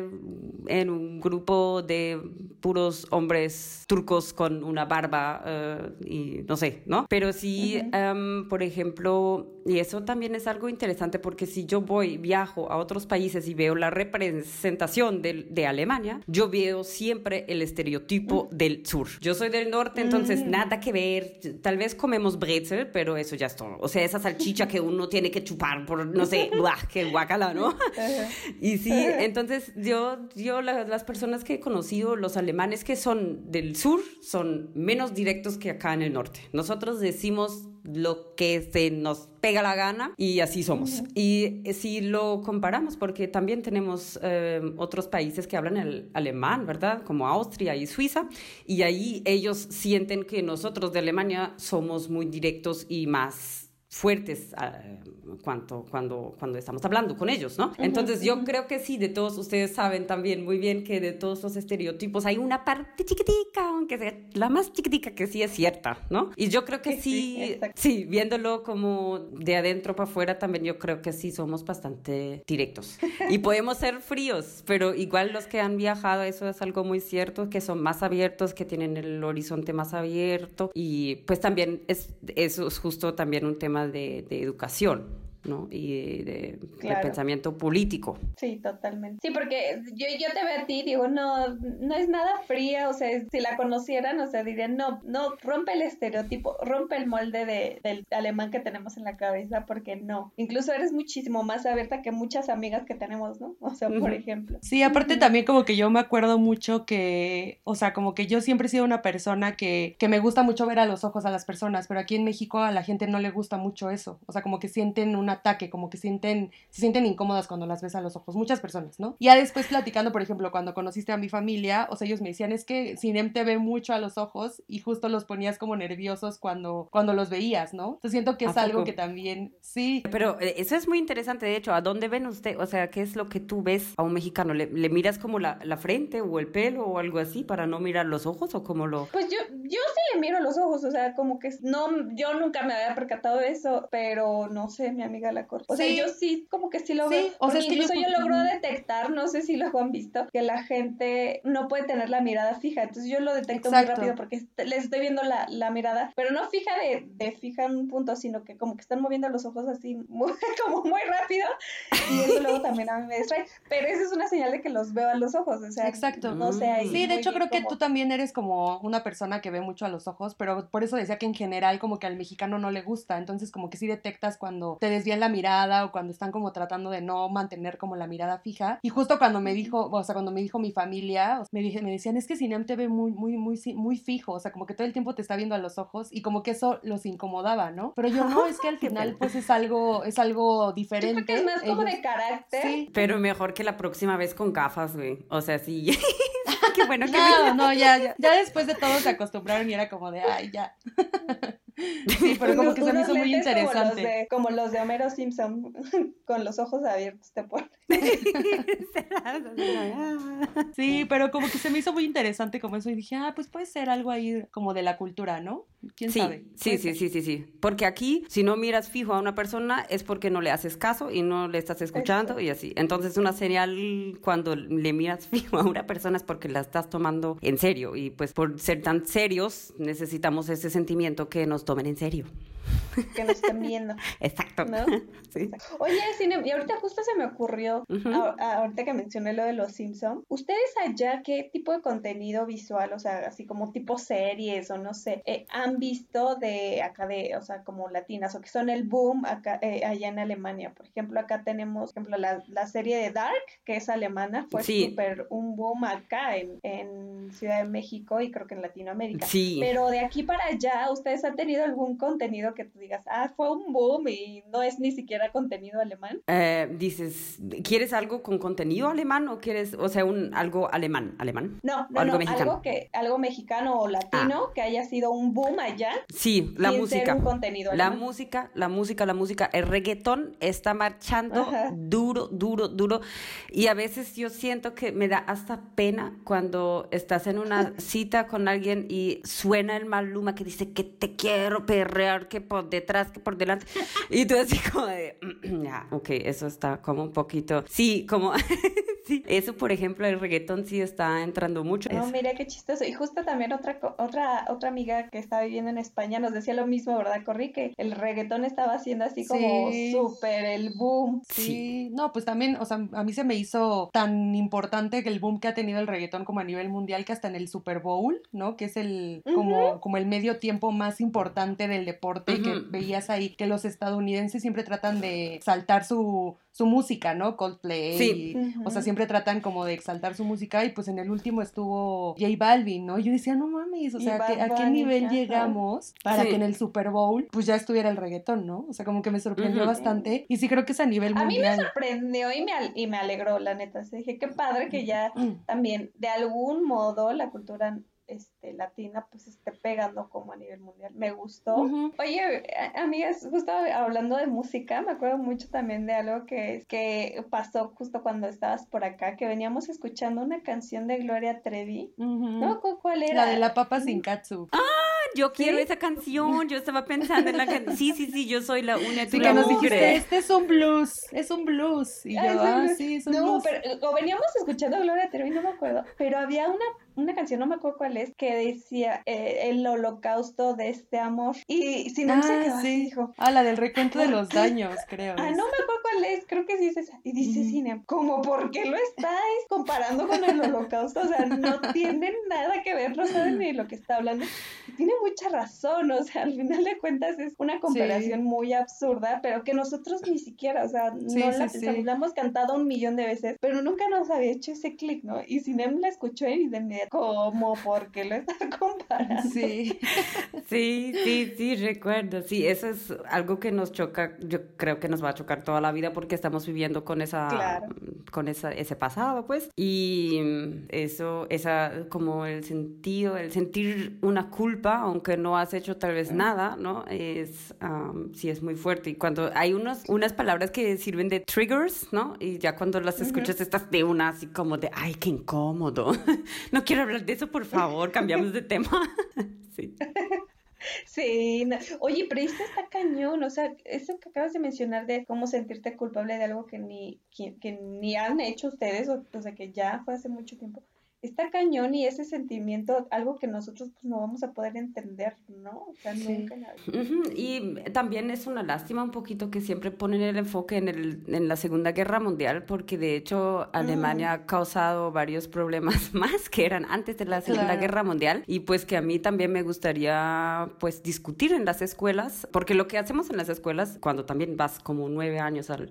en un grupo de puros hombres turcos con una barba eh, y no sé, ¿no? Pero sí, em, por ejemplo, y eso también es algo interesante porque si yo voy, viajo a otros países y veo la representación de, de Alemania, yo veo siempre el estereotipo del sur. Yo soy del norte, entonces nada que ver. Tal vez comemos brezel, pero eso ya es todo. O sea, esa salchicha que uno tiene que chupar por, no sé, ¡buah! qué guacala, ¿no? y sí, entonces yo, yo las personas que he conocido, los alemanes que son del sur, son menos directos que acá en el norte. Nosotros decimos lo que se nos pega la gana y así somos. Y si lo comparamos, porque también tenemos eh, otros países que hablan el alemán, ¿verdad? Como Austria y Suiza, y ahí ellos sienten que nosotros de Alemania somos muy directos y más fuertes uh, cuando, cuando, cuando estamos hablando con ellos, ¿no? Entonces yo creo que sí, de todos ustedes saben también muy bien que de todos los estereotipos hay una parte chiquitica, aunque sea la más chiquitica que sí es cierta, ¿no? Y yo creo que sí, sí, viéndolo como de adentro para afuera también yo creo que sí somos bastante directos. Y podemos ser fríos, pero igual los que han viajado, eso es algo muy cierto, que son más abiertos, que tienen el horizonte más abierto y pues también es, eso es justo también un tema de, de educación. ¿No? Y de, pensamiento político. Sí, totalmente. Sí, porque yo, yo te veo a ti digo, no, no es nada fría, o sea, si la conocieran, o sea, dirían, no, no, rompe el estereotipo, rompe el molde de, del alemán que tenemos en la cabeza, porque no. Incluso eres muchísimo más abierta que muchas amigas que tenemos, ¿no? O sea, por ejemplo. Sí, aparte también como que yo me acuerdo mucho que, o sea, como que yo siempre he sido una persona que, que me gusta mucho ver a los ojos a las personas, pero aquí en México a la gente no le gusta mucho eso, o sea, como que sienten una ataque, como que sienten, se sienten incómodas cuando las ves a los ojos, muchas personas, ¿no? Ya después platicando, por ejemplo, cuando conociste a mi familia, o sea, ellos me decían, es que Cinem te ve mucho a los ojos y justo los ponías como nerviosos cuando, cuando los veías, ¿no? Entonces siento que es algo que también, sí. Pero eh, eso es muy interesante, de hecho, ¿a dónde ven usted? O sea, ¿qué es lo que tú ves a un mexicano? ¿Le, miras como la, la, frente o el pelo o algo así para no mirar los ojos o como lo...? Pues yo, yo sí le miro los ojos, o sea, como que no, yo nunca me había percatado de eso, pero no sé, mi amiga la corta. O sea, yo sí, como que sí lo veo. O sea, es que incluso yo, logro detectar, no sé si lo han visto, que la gente no puede tener la mirada fija. Entonces yo lo detecto muy rápido porque les estoy viendo la, la mirada, pero no fija de, de, fija en un punto, sino que como que están moviendo los ojos así, muy, como muy rápido. Y eso luego también a mí me distrae. Pero esa es una señal de que los veo a los ojos. O sea, Exacto. No sé, ahí Sí, de hecho creo que tú también eres como una persona que ve mucho a los ojos, pero por eso decía que en general como que al mexicano no le gusta. Entonces como que sí detectas cuando te desvían la mirada o cuando están como tratando de no mantener como la mirada fija. Y justo cuando me dijo, o sea, cuando me dijo mi familia, me, dije, me decían, es que Sinem te ve muy, muy, muy, muy fijo, o sea, como que todo el tiempo te está viendo a los ojos y como que eso los incomodaba, ¿no? Pero yo no, es que al final pues es algo, es algo diferente. es más como de carácter. Sí. Pero mejor que la próxima vez con gafas, güey. O sea, sí. Qué bueno que no, no, ya, ya, ya después de todo se acompraron y era como de, ay, ya. Sí, pero como que se me hizo muy interesante. Como los, de, Homero Simpson, con los ojos abiertos te ponen. sí, pero como que se me hizo muy interesante como eso y dije, ah, pues puede ser algo ahí como de la cultura, ¿no? ¿Quién sabe? Sí, sí, sí, sí, sí. Porque aquí, si no miras fijo a una persona, es porque no le haces caso y no le estás escuchando y así. Entonces, una señal cuando le miras fijo a una persona es porque la estás tomando en serio y pues por ser tan serios necesitamos ese sentimiento que nos tomen en serio. Que nos estén viendo. Exacto. Sí. Oye, y ahorita justo se me ocurrió, ahorita que mencioné lo de los Simpsons, ¿ustedes allá qué tipo de contenido visual, o sea, así como tipo series o no sé, eh, han visto de acá de, o sea, como latinas o que son el boom acá, eh, allá en Alemania? Por ejemplo, acá tenemos, por ejemplo, la, la serie de Dark, que es alemana, fue súper un boom acá en, en Ciudad de México y creo que en Latinoamérica. Sí. Pero de aquí para allá, ¿ustedes han tenido algún contenido que tú digas, ah, fue un boom y no es ni siquiera contenido alemán? Eh, dices, ¿quieres algo con contenido alemán o quieres, o sea, un algo alemán, alemán? No, no, algo mexicano. Algo, que, algo mexicano o latino ah. que haya sido un boom allá. Sí, la música. contenido la música, la música, la música. El reggaetón está marchando duro, duro, duro. Y a veces yo siento que me da hasta pena cuando estás en una cita con alguien y suena el Maluma que dice que te quiero perrear que por detrás, que por delante. Y tú así como de, ya, ok, eso está como un poquito, sí, como... Sí, eso por ejemplo, el reggaetón sí está entrando mucho. No, mira qué chistoso. Y justo también otra, otra, otra amiga que estaba viviendo en España nos decía lo mismo, ¿verdad, Corri? Que el reggaetón estaba haciendo así como súper el boom. Sí. no, pues también, o sea, a mí se me hizo tan importante que el boom que ha tenido el reggaetón como a nivel mundial que hasta en el Super Bowl, ¿no? Que es el, como, como el medio tiempo más importante del deporte y que veías ahí que los estadounidenses siempre tratan de saltar su, su música, ¿no? Coldplay. Sí. O sea, siempre tratan como de exaltar su música y pues en el último estuvo J Balvin, ¿no? Yo decía, no mames, o sea, ¿a qué nivel llegamos para que en el Super Bowl pues ya estuviera el reggaetón, ¿no? O sea, como que me sorprendió bastante y sí creo que es a nivel mundial. A mí me sorprendió y me, y me alegró, la neta. O dije, qué padre que ya mm. también de algún modo la cultura este, latina pues esté pegando como a nivel mundial. Me gustó. Oye, amigas, justo hablando de música, me acuerdo mucho también de algo que, que pasó justo cuando estabas por acá, que veníamos escuchando una canción de Gloria Trevi. ¿No? ¿Cuál era? La de la papa sin katsu. ¡Ah! Yo quiero esa canción, yo estaba pensando en la canción. Sí, sí, sí, yo soy la única. Sí, que nos dijiste, este es un blues, es un blues. Y yo, ah, sí, es un no, blues. pero o veníamos escuchando Gloria Trevi, no me acuerdo, pero había una una canción, no me acuerdo cuál es, que decía eh, el holocausto de este amor. Y si no se ah, sí. dijo. Ah, la del recuento de los daños, creo. Ah, no me acuerdo cuál es, creo que sí es esa. Y dice Cine, como por qué lo estáis comparando con el holocausto? O sea, no tienen nada que ver, no saben ni lo que está hablando. tiene mucha razón, o sea, al final de cuentas es una comparación muy absurda, pero que nosotros ni siquiera, o sea, no la, pensamos, la hemos cantado un millón de veces, pero nunca nos había hecho ese clic, ¿no? Y Cinem la escuchó y de ¿cómo? ¿Por qué lo está comparando? Sí. sí, sí, sí, recuerdo. Sí, eso es algo que nos choca, yo creo que nos va a chocar toda la vida porque estamos viviendo con esa, con esa, ese pasado, pues. Y eso, esa, como el sentido, el sentir una culpa, aunque no has hecho tal vez nada, ¿no? Es, sí, es muy fuerte. Y cuando hay unos, unas palabras que sirven de triggers, ¿no? Y ya cuando las escuchas estás de una así como de, ay, qué incómodo. no quiero hablar de eso, por favor, cambiamos de tema. sí. Sí, oye, pero esto está cañón, o sea, eso que acabas de mencionar de cómo sentirte culpable de algo que ni, que, ni han hecho ustedes, o, o, sea, que ya fue hace mucho tiempo, está cañón y ese sentimiento, algo que nosotros pues, no vamos a poder entender, ¿no? O sea, nunca Y también es una lástima un poquito que siempre ponen el enfoque en, el, en la Segunda Guerra Mundial, porque de hecho Alemania mm. ha causado varios problemas más que eran antes de la Segunda Guerra Mundial y pues que a mí también me gustaría pues discutir en las escuelas, porque lo que hacemos en las escuelas, cuando también vas como nueve años al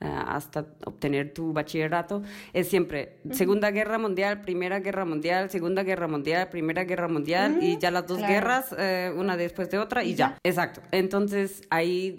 eh, hasta obtener tu bachillerato, es siempre Segunda Guerra Mundial, Primera Guerra Mundial, Segunda Guerra Mundial, Primera Guerra Mundial y ya las dos guerras, eh, una después de otra y ya. Exacto. Entonces ahí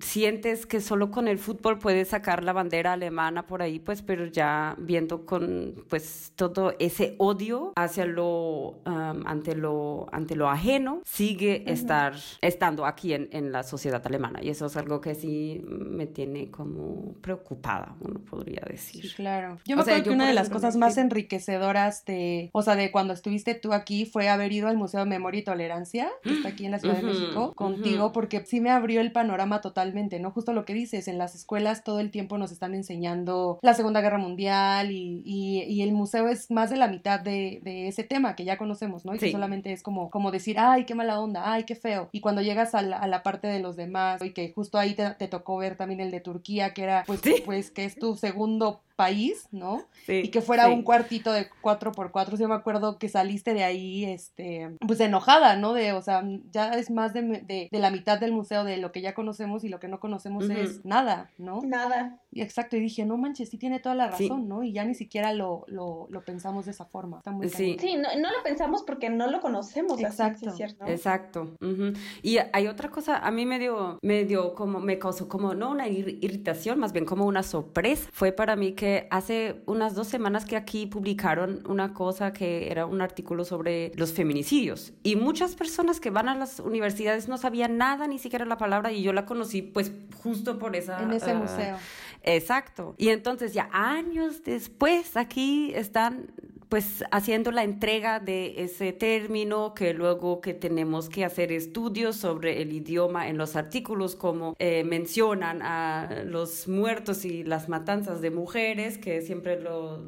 sientes que solo con el fútbol puedes sacar la bandera alemana por ahí, pues, pero ya viendo con pues todo ese odio hacia lo, ante lo, ante lo ajeno, sigue estar, estando aquí en, en la sociedad alemana. Y eso es algo que sí me tiene como preocupada, uno podría decir. claro. Yo me acuerdo que una de las cosas más enriquecedoras de, o sea, de cuando estuviste tú aquí fue haber ido al Museo de Memoria y Tolerancia, que está aquí en la Ciudad de México, contigo, porque sí me abrió el panorama totalmente, ¿no? Justo lo que dices, en las escuelas todo el tiempo nos están enseñando la Segunda Guerra Mundial y, y, el museo es más de la mitad de, de, ese tema que ya conocemos, ¿no? Y que solamente es como, como decir, ay, qué mala onda, ay, qué feo. Y cuando llegas a la, a la parte de los demás, y que justo ahí te, te tocó ver también el de Turquía, que era pues, pues que es tu segundo país, ¿no? y que fuera un cuartito de 4 por 4 Yo me acuerdo que saliste de ahí, este, pues enojada, ¿no? De, o sea, ya es más de, de, la mitad del museo de lo que ya conocemos y lo que no conocemos es nada, ¿no? Nada. Y exacto, y dije, no manches, sí tiene toda la razón, ¿no? Y ya ni siquiera lo, lo, lo pensamos de esa forma. Está muy sí, sí no, no, lo pensamos porque no lo conocemos. Exacto. ¿cierto? Exacto. Y hay otra cosa, a mí me dio, me dio como, me causó como, no una irritación, más bien como una sorpresa. Fue para mí que hace unas dos semanas que aquí publicaron una cosa que era un artículo sobre los feminicidios y muchas personas que van a las universidades no sabían nada, ni siquiera la palabra y yo la conocí pues justo por esa... En ese ah, museo. Exacto. Y entonces ya años después aquí están pues haciendo la entrega de ese término, que luego que tenemos que hacer estudios sobre el idioma en los artículos, como eh, mencionan a los muertos y las matanzas de mujeres, que siempre lo,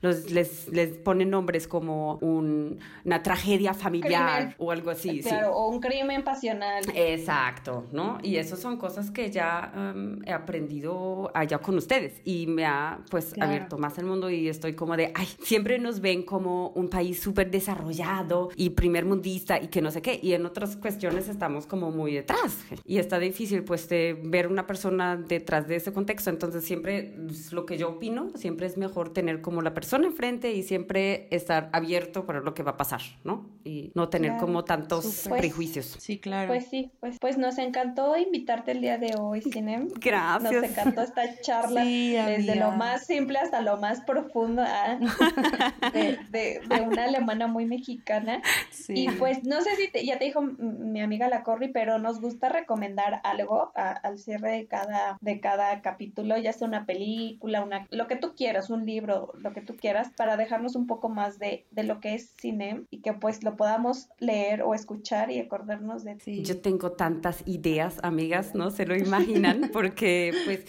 los, les, les ponen nombres como una tragedia familiar o algo así. Claro, o un crimen pasional. Exacto, ¿no? Y eso son cosas que ya em, he aprendido allá con ustedes y me ha pues abierto más el mundo y estoy como de, ay, siempre nos ven como un país súper desarrollado y primer mundista y que no sé qué, y en otras cuestiones estamos como muy detrás y está difícil pues de ver una persona detrás de ese contexto, entonces siempre pues, lo que yo opino, siempre es mejor tener como la persona enfrente y siempre estar abierto para lo que va a pasar, ¿no? Y no tener como tantos prejuicios. Sí, claro. Pues sí, pues, pues nos encantó invitarte el día de hoy, Cinem. Gracias. Nos encantó esta charla desde lo más simple hasta lo más profundo ¿ah? de, una alemana muy mexicana. Y pues no sé si ya te dijo mi amiga la Corri, pero nos gusta recomendar algo al cierre de cada, de cada capítulo, ya sea una película, una, lo que tú quieras, un libro, lo que tú quieras, para dejarnos un poco más de, de lo que es cine y que pues lo podamos leer o escuchar y acordarnos de... Sí. Yo tengo tantas ideas, amigas, ¿no? Se lo imaginan, porque pues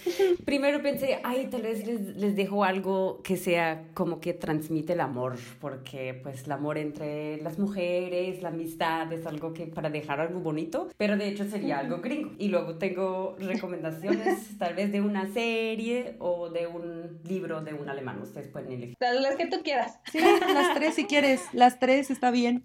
primero pensé, ay, tal vez les, les dejo algo que sea como que transmite el amor, porque pues el amor entre las mujeres, la amistad es algo que para dejar algo bonito, pero de hecho sería algo gringo. Y luego tengo recomendaciones tal vez de una serie o de un libro de un alemán, ustedes pueden elegir. Las que tú quieras. Sí, las tres si quieres, las tres está bien.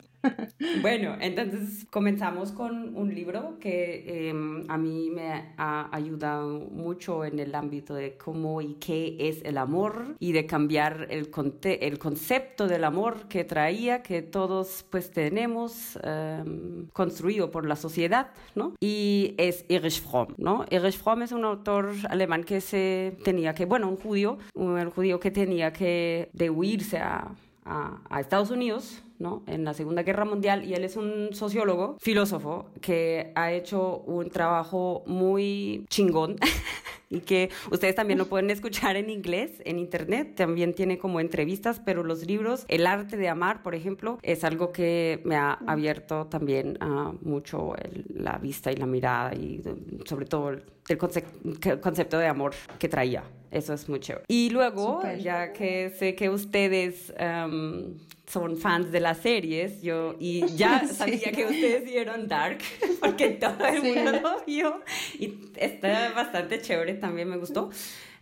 Bueno, entonces comenzamos con un libro que em, a mí me ha ayudado mucho en el ámbito de cómo y qué es el amor y de cambiar el, el concepto del amor que traía, que todos pues tenemos em, construido por la sociedad, ¿no? Y es Erich Fromm, ¿no? Erich Fromm es un autor alemán que se tenía que, bueno, un judío, un judío que tenía que de huirse a a, Estados Unidos, ¿no? En la Segunda Guerra Mundial y él es un sociólogo, filósofo, que ha hecho un trabajo muy chingón y que ustedes también lo pueden escuchar en inglés, en internet, también tiene como entrevistas, pero los libros, El arte de amar, por ejemplo, es algo que me ha abierto también mucho la vista y la mirada y sobre todo el, concepto de amor que traía. Eso es mucho. Y luego, ya que sé que ustedes em, son fans de las series, yo y ya sabía que ustedes vieron Dark, porque todo el mundo lo vio y está bastante chévere, también me gustó.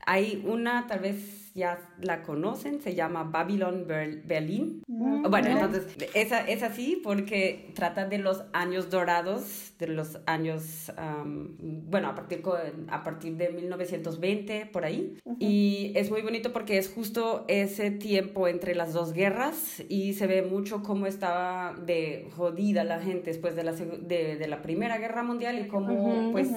Hay una, tal vez ya la conocen, se llama Babylon Berlin. Mm, bueno, entonces, esa es así porque trata de los años dorados, de los años, bueno, a partir, a partir de 1920, por ahí. Y es muy bonito porque es justo ese tiempo entre las dos guerras y se ve mucho cómo estaba de jodida la gente después de la, de, de la Primera Guerra Mundial y cómo, pues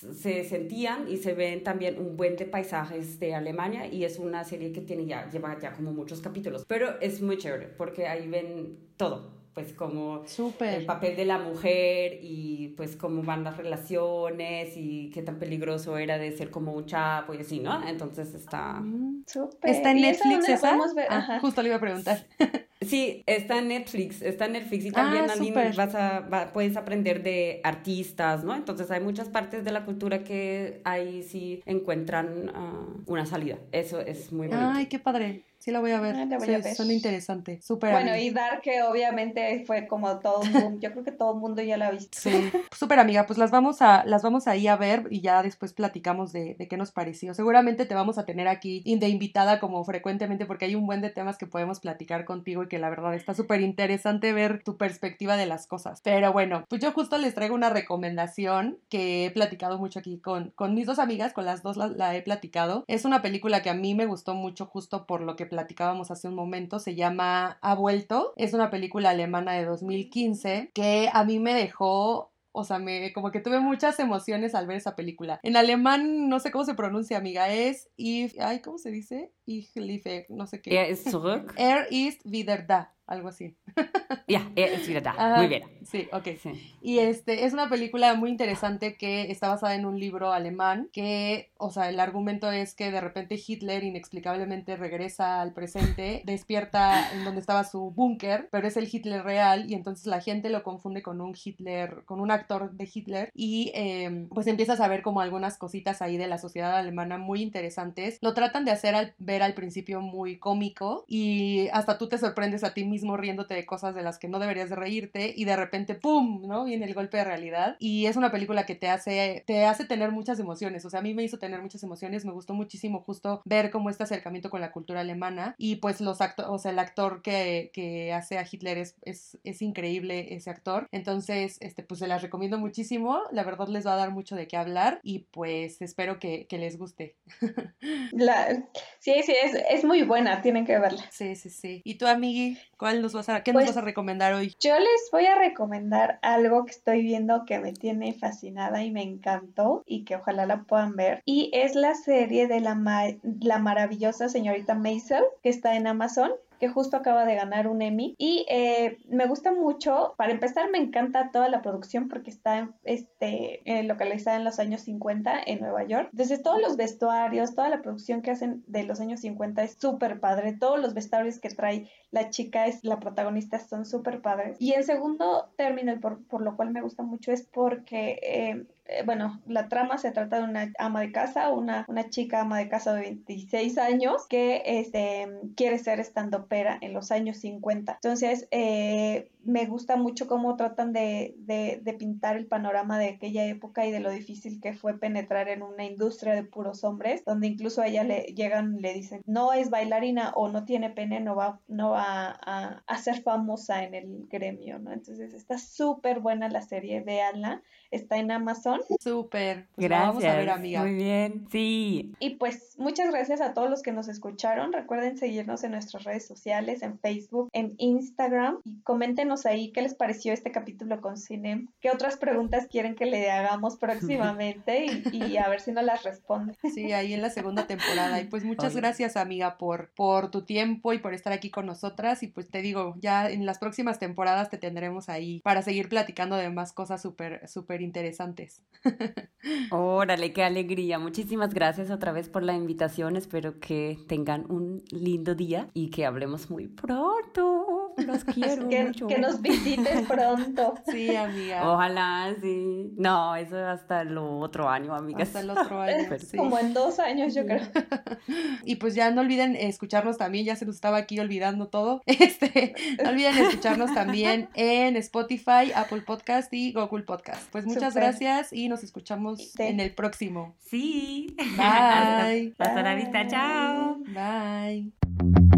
se sentían y se ven también un buen de paisajes de Alemania y es una serie que tiene ya, lleva ya como muchos capítulos, pero es muy chévere porque ahí ven todo, pues como el papel de la mujer y pues cómo van las relaciones y qué tan peligroso era de ser como un chapo y así, ¿no? Entonces está... Mm, ¿Está en Netflix esa? Ah, justo le iba a preguntar. Sí, está en Netflix, está en Netflix y también ah, vas a, puedes aprender de artistas, ¿no? Entonces hay muchas partes de la cultura que ahí sí encuentran ah, una salida. Eso es muy bonito. Ay, qué padre. Sí, la voy a ver. Ah, sí, Son interesante. Súper. Bueno, y Dark, que obviamente fue como todo un boom. Yo creo que todo el mundo ya la ha visto. Sí, súper amiga. Pues las vamos a, las vamos a ir a ver y ya después platicamos de, de qué nos pareció. Seguramente te vamos a tener aquí de invitada como frecuentemente porque hay un buen de temas que podemos platicar contigo y que la verdad está súper interesante ver tu perspectiva de las cosas. Pero bueno, pues yo justo les traigo una recomendación que he platicado mucho aquí con, con mis dos amigas, con las dos la, la he platicado. Es una película que a mí me gustó mucho justo por lo que platicábamos hace un momento, se llama Ha vuelto, es una película alemana de 2015 que a mí me dejó o sea, me como que tuve muchas emociones al ver esa película. En alemán no sé cómo se pronuncia, amiga, es if ay, ¿cómo se dice? Ich liebe, no sé qué. Er ist zurück. Er ist wieder da algo así. Ya, er ist wieder da. Muy bien. Sí, ok. Y este es una película muy interesante que está basada en un libro alemán que, o sea, el argumento es que de repente Hitler inexplicablemente regresa al presente, despierta en donde estaba su búnker, pero es el Hitler real y entonces la gente lo confunde con un Hitler, con un actor de Hitler y em, pues empiezas a ver como algunas cositas ahí de la sociedad alemana muy interesantes. Lo tratan de hacer al, ver al principio muy cómico y hasta tú te sorprendes a ti mismo riéndote de cosas de las que no deberías de reírte y de repente ¡pum! ¿no? Viene el golpe de realidad y es una película que te hace, te hace tener muchas emociones, o sea, a mí me hizo tener muchas emociones, me gustó muchísimo justo ver cómo este acercamiento con la cultura alemana y pues los actores, o sea, el actor que, que hace a Hitler es, es, es, increíble ese actor, entonces, este, pues se las recomiendo muchísimo, la verdad les va a dar mucho de qué hablar y pues espero que, que les guste. La, sí, sí, es, es muy buena, tienen que verla. Sí, sí, sí. ¿Y tú, amigui? ¿Cuál nos vas a, ¿Qué nos Pues, vas a recomendar hoy? Yo les voy a recomendar algo que estoy viendo que me tiene fascinada y me encantó y que ojalá la puedan ver. Y es la serie de la, ma- la maravillosa señorita Maisel que está en Amazon que justo acaba de ganar un Emmy. Y eh, me gusta mucho, para empezar me encanta toda la producción porque está este, eh, localizada en los años 50 en Nueva York, entonces todos los vestuarios, toda la producción que hacen de los años 50 es súper padre, todos los vestuarios que trae la chica es la protagonista son súper padres. Y en segundo término, por, por lo cual me gusta mucho, es porque, eh, eh, bueno, la trama se trata de una ama de casa, una, una chica ama de casa de 26 años que este, quiere ser estandopera en los años 50. Entonces, eh, me gusta mucho cómo tratan de, de, de pintar el panorama de aquella época y de lo difícil que fue penetrar en una industria de puros hombres, donde incluso a ella le llegan, le dicen, no es bailarina o no tiene pene, no va, no va a, a ser famosa en el gremio, ¿no? Entonces está súper buena la serie, véanla, está en Amazon. Súper. Pues Gracias. vamos a ver, amiga. Muy bien. Sí. Y pues muchas gracias a todos los que nos escucharon. Recuerden seguirnos en nuestras redes sociales, en Facebook, en Instagram y coméntenos ahí qué les pareció este capítulo con Cine, qué otras preguntas quieren que le hagamos próximamente y, y a ver si nos las responde. Sí, ahí en la segunda temporada. Y pues muchas Oye. gracias, amiga, por, por tu tiempo y por estar aquí con Y pues te digo, ya en las próximas temporadas te tendremos ahí para seguir platicando de más cosas súper, súper interesantes. Órale, qué alegría. Muchísimas gracias otra vez por la invitación. Espero que tengan un lindo día y que hablemos muy pronto. Los quiero Que, mucho. que nos visites pronto. Sí, amiga. Ojalá, sí. No, eso hasta el otro año, amigas. Hasta el otro año. Pero sí. Como en dos años, yo creo. Y pues ya no olviden escucharnos también, ya se nos estaba aquí olvidando todo. Este, no olviden escucharnos también en Spotify, Apple Podcast y Google Podcast. Pues muchas gracias y nos escuchamos Sí. en el próximo. Sí. Bye. Hasta, hasta la vista. Chao. Bye.